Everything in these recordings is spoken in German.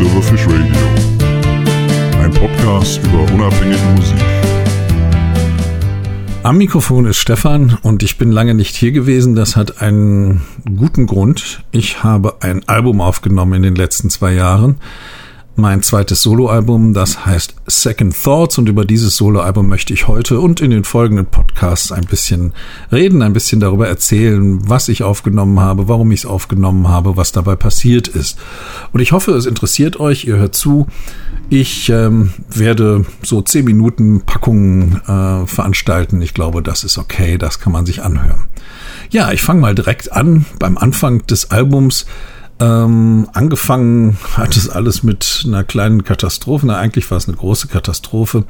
Silverfish Radio. Ein Podcast über unabhängige Musik. Am Mikrofon ist Stefan und ich bin lange nicht hier gewesen. Das hat einen guten Grund. Ich habe ein Album aufgenommen in den letzten zwei Jahren mein zweites Soloalbum, das heißt Second Thoughts und über dieses Soloalbum möchte ich heute und in den folgenden Podcasts ein bisschen reden, ein bisschen darüber erzählen, was ich aufgenommen habe, warum ich es aufgenommen habe, was dabei passiert ist. Und ich hoffe, es interessiert euch, ihr hört zu. Ich ähm, werde so zehn Minuten Packungen äh, veranstalten. Ich glaube, das ist okay, das kann man sich anhören. Ja, ich fange mal direkt an beim Anfang des Albums. Ähm, angefangen hat es alles mit einer kleinen Katastrophe. Na, eigentlich war es eine große Katastrophe.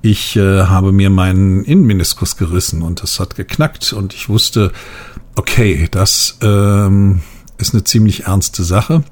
Ich äh, habe mir meinen Innenmeniskus gerissen und es hat geknackt und ich wusste, okay, das ähm, ist eine ziemlich ernste Sache.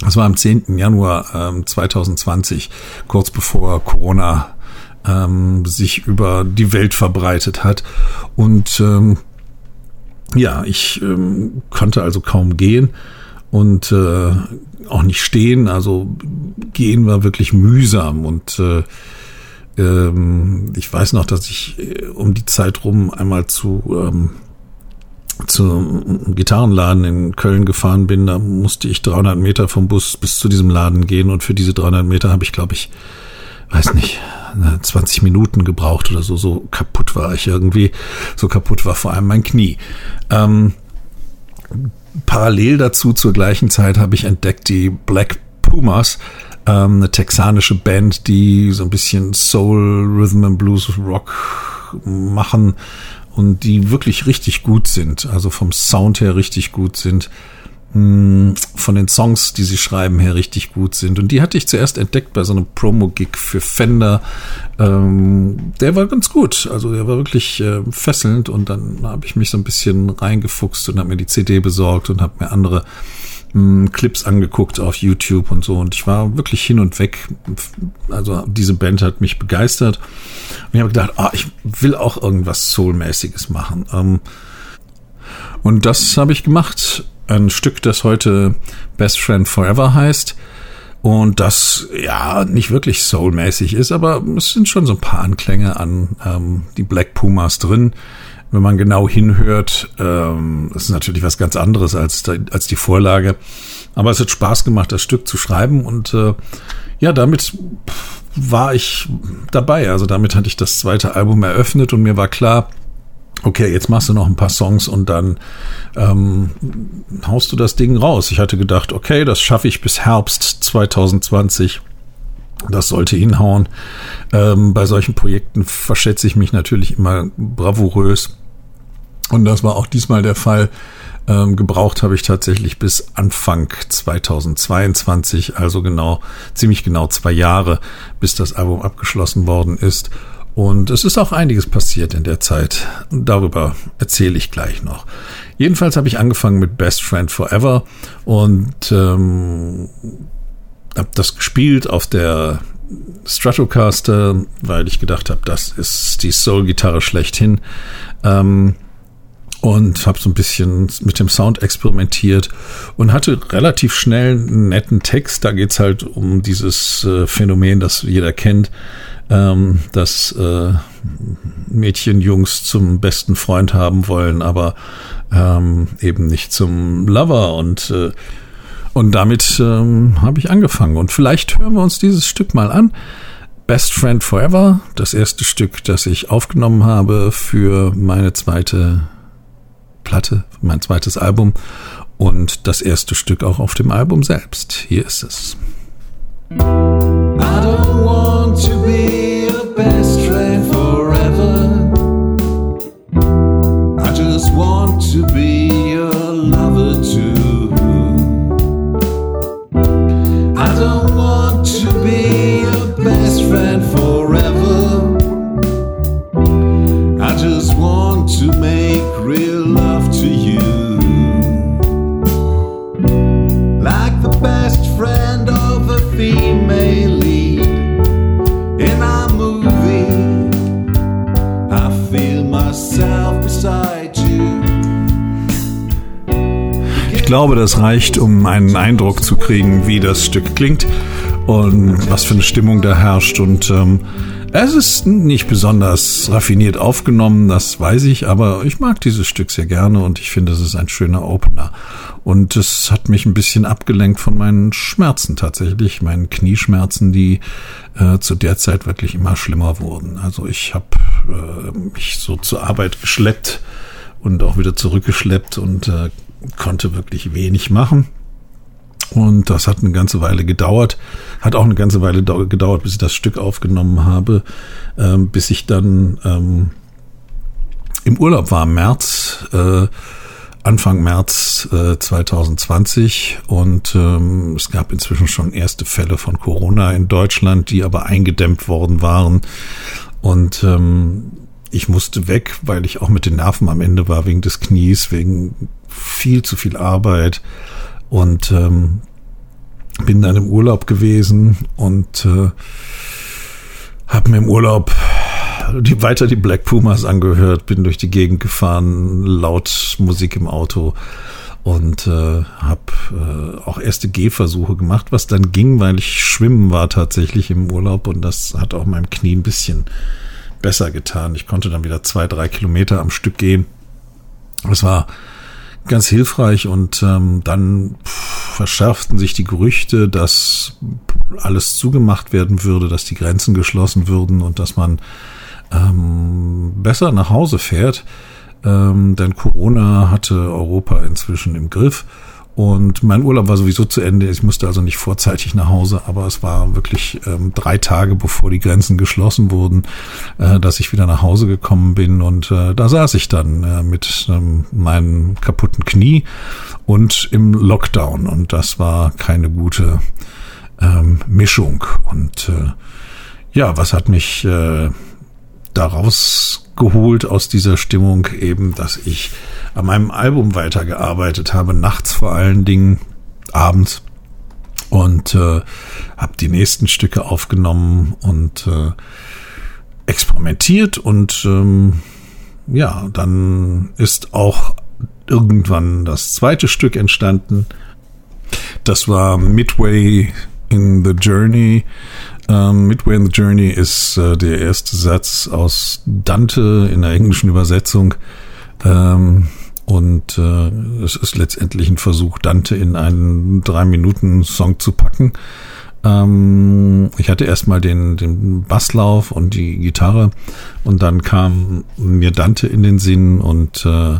Das war am 10. Januar ähm, 2020, kurz bevor Corona ähm, sich über die Welt verbreitet hat. Und ähm, ja, ich ähm, konnte also kaum gehen und äh, auch nicht stehen. Also gehen war wirklich mühsam und äh, ähm, ich weiß noch, dass ich äh, um die Zeit rum einmal zu ähm, zum Gitarrenladen in Köln gefahren bin. Da musste ich 300 Meter vom Bus bis zu diesem Laden gehen und für diese 300 Meter habe ich, glaube ich, weiß nicht, 20 Minuten gebraucht oder so. So kaputt war ich irgendwie. So kaputt war vor allem mein Knie. Ähm, parallel dazu zur gleichen Zeit habe ich entdeckt die Black Pumas, ähm, eine texanische Band, die so ein bisschen Soul, Rhythm and Blues, Rock machen und die wirklich richtig gut sind, also vom Sound her richtig gut sind von den Songs, die sie schreiben, her richtig gut sind. Und die hatte ich zuerst entdeckt bei so einem Promo-Gig für Fender. Ähm, der war ganz gut. Also der war wirklich äh, fesselnd. Und dann habe ich mich so ein bisschen reingefuchst und habe mir die CD besorgt und habe mir andere mh, Clips angeguckt auf YouTube und so. Und ich war wirklich hin und weg. Also diese Band hat mich begeistert. Und ich habe gedacht, ah, ich will auch irgendwas Soul-mäßiges machen. Ähm, und das habe ich gemacht ein Stück, das heute Best Friend Forever heißt. Und das ja nicht wirklich soulmäßig ist, aber es sind schon so ein paar Anklänge an ähm, die Black Pumas drin. Wenn man genau hinhört, ähm, ist natürlich was ganz anderes als, als die Vorlage. Aber es hat Spaß gemacht, das Stück zu schreiben und äh, ja, damit war ich dabei. Also damit hatte ich das zweite Album eröffnet und mir war klar, okay, jetzt machst du noch ein paar Songs und dann ähm, haust du das Ding raus. Ich hatte gedacht, okay, das schaffe ich bis Herbst 2020. Das sollte hinhauen. Ähm, bei solchen Projekten verschätze ich mich natürlich immer bravourös. Und das war auch diesmal der Fall. Ähm, gebraucht habe ich tatsächlich bis Anfang 2022, also genau, ziemlich genau zwei Jahre, bis das Album abgeschlossen worden ist. Und es ist auch einiges passiert in der Zeit. Darüber erzähle ich gleich noch. Jedenfalls habe ich angefangen mit Best Friend Forever und ähm, habe das gespielt auf der Stratocaster, weil ich gedacht habe, das ist die Soul-Gitarre schlechthin. Ähm, und habe so ein bisschen mit dem Sound experimentiert und hatte relativ schnell einen netten Text. Da geht's halt um dieses äh, Phänomen, das jeder kennt, ähm, dass äh, Mädchen Jungs zum besten Freund haben wollen, aber ähm, eben nicht zum Lover und äh, und damit ähm, habe ich angefangen. Und vielleicht hören wir uns dieses Stück mal an. Best Friend Forever, das erste Stück, das ich aufgenommen habe für meine zweite Platte, mein zweites Album und das erste Stück auch auf dem Album selbst. Hier ist es. I don't want to be you. glaube, das reicht, um einen Eindruck zu kriegen, wie das Stück klingt und was für eine Stimmung da herrscht. Und ähm, es ist nicht besonders raffiniert aufgenommen, das weiß ich, aber ich mag dieses Stück sehr gerne und ich finde, es ist ein schöner Opener. Und es hat mich ein bisschen abgelenkt von meinen Schmerzen tatsächlich, meinen Knieschmerzen, die äh, zu der Zeit wirklich immer schlimmer wurden. Also ich habe äh, mich so zur Arbeit geschleppt und auch wieder zurückgeschleppt und äh, konnte wirklich wenig machen. Und das hat eine ganze Weile gedauert. Hat auch eine ganze Weile gedauert, bis ich das Stück aufgenommen habe, ähm, bis ich dann ähm, im Urlaub war im März, äh, Anfang März äh, 2020. Und ähm, es gab inzwischen schon erste Fälle von Corona in Deutschland, die aber eingedämmt worden waren. Und ähm, ich musste weg, weil ich auch mit den Nerven am Ende war, wegen des Knies, wegen viel zu viel Arbeit und ähm, bin dann im Urlaub gewesen und äh, habe mir im Urlaub die, weiter die Black Pumas angehört, bin durch die Gegend gefahren, laut Musik im Auto und äh, habe äh, auch erste Gehversuche gemacht, was dann ging, weil ich schwimmen war tatsächlich im Urlaub und das hat auch meinem Knie ein bisschen besser getan. Ich konnte dann wieder zwei, drei Kilometer am Stück gehen. Es war ganz hilfreich und ähm, dann verschärften sich die Gerüchte, dass alles zugemacht werden würde, dass die Grenzen geschlossen würden und dass man ähm, besser nach Hause fährt. Ähm, denn Corona hatte Europa inzwischen im Griff und mein Urlaub war sowieso zu Ende. Ich musste also nicht vorzeitig nach Hause, aber es war wirklich ähm, drei Tage, bevor die Grenzen geschlossen wurden, äh, dass ich wieder nach Hause gekommen bin. Und äh, da saß ich dann äh, mit ähm, meinem kaputten Knie und im Lockdown. Und das war keine gute ähm, Mischung. Und äh, ja, was hat mich äh, daraus geholt aus dieser Stimmung eben, dass ich an meinem Album weitergearbeitet habe, nachts vor allen Dingen, abends und äh, habe die nächsten Stücke aufgenommen und äh, experimentiert und ähm, ja, dann ist auch irgendwann das zweite Stück entstanden. Das war Midway in the Journey. Ähm, Midway in the Journey ist äh, der erste Satz aus Dante in der englischen Übersetzung. Ähm, und äh, es ist letztendlich ein Versuch, Dante in einen drei-Minuten-Song zu packen. Ähm, ich hatte erstmal den, den Basslauf und die Gitarre und dann kam mir Dante in den Sinn und äh,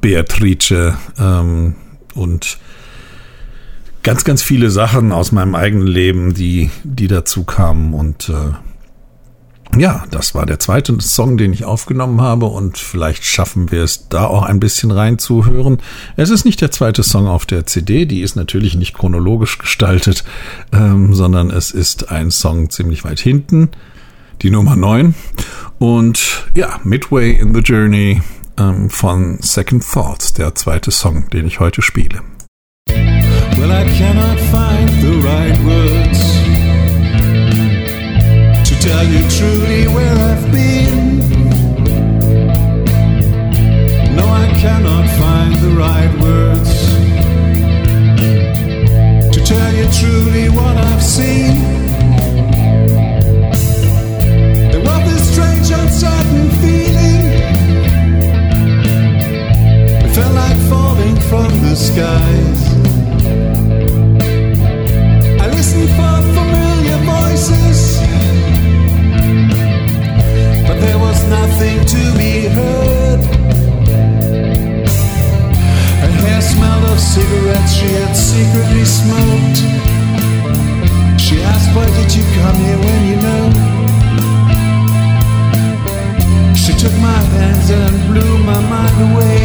Beatrice ähm, und ganz, ganz viele Sachen aus meinem eigenen Leben, die, die dazu kamen. Und äh, ja, das war der zweite Song, den ich aufgenommen habe. Und vielleicht schaffen wir es da auch ein bisschen reinzuhören. Es ist nicht der zweite Song auf der CD, die ist natürlich nicht chronologisch gestaltet, ähm, sondern es ist ein Song ziemlich weit hinten, die Nummer 9 und ja, Midway in the Journey ähm, von Second Thoughts, der zweite Song, den ich heute spiele. Well, I cannot find the right words. To tell you truly where I've been. No, I cannot find the right words to tell you truly what I've seen. Smoked. She asked, Why did you come here when you know? She took my hands and blew my mind away.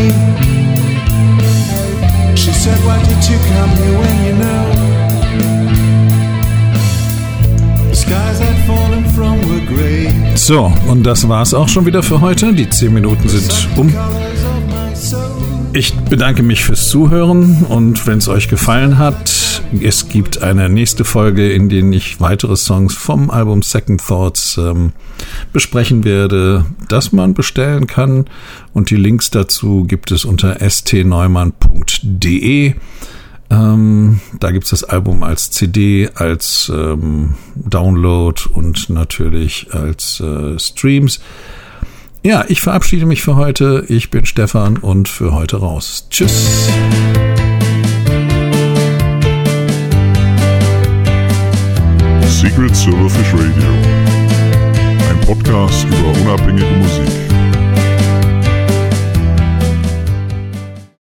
She said, Why did you come here when you know? So, und das war's auch schon wieder für heute. Die 10 Minuten sind um. Ich bedanke mich fürs Zuhören und wenn es euch gefallen hat, es gibt eine nächste Folge, in der ich weitere Songs vom Album Second Thoughts ähm, besprechen werde, das man bestellen kann und die Links dazu gibt es unter stneumann.de. Ähm, da gibt es das Album als CD, als ähm, Download und natürlich als äh, Streams. Ja, ich verabschiede mich für heute. Ich bin Stefan und für heute raus. Tschüss. Secret Silverfish Radio. Ein Podcast über unabhängige Musik.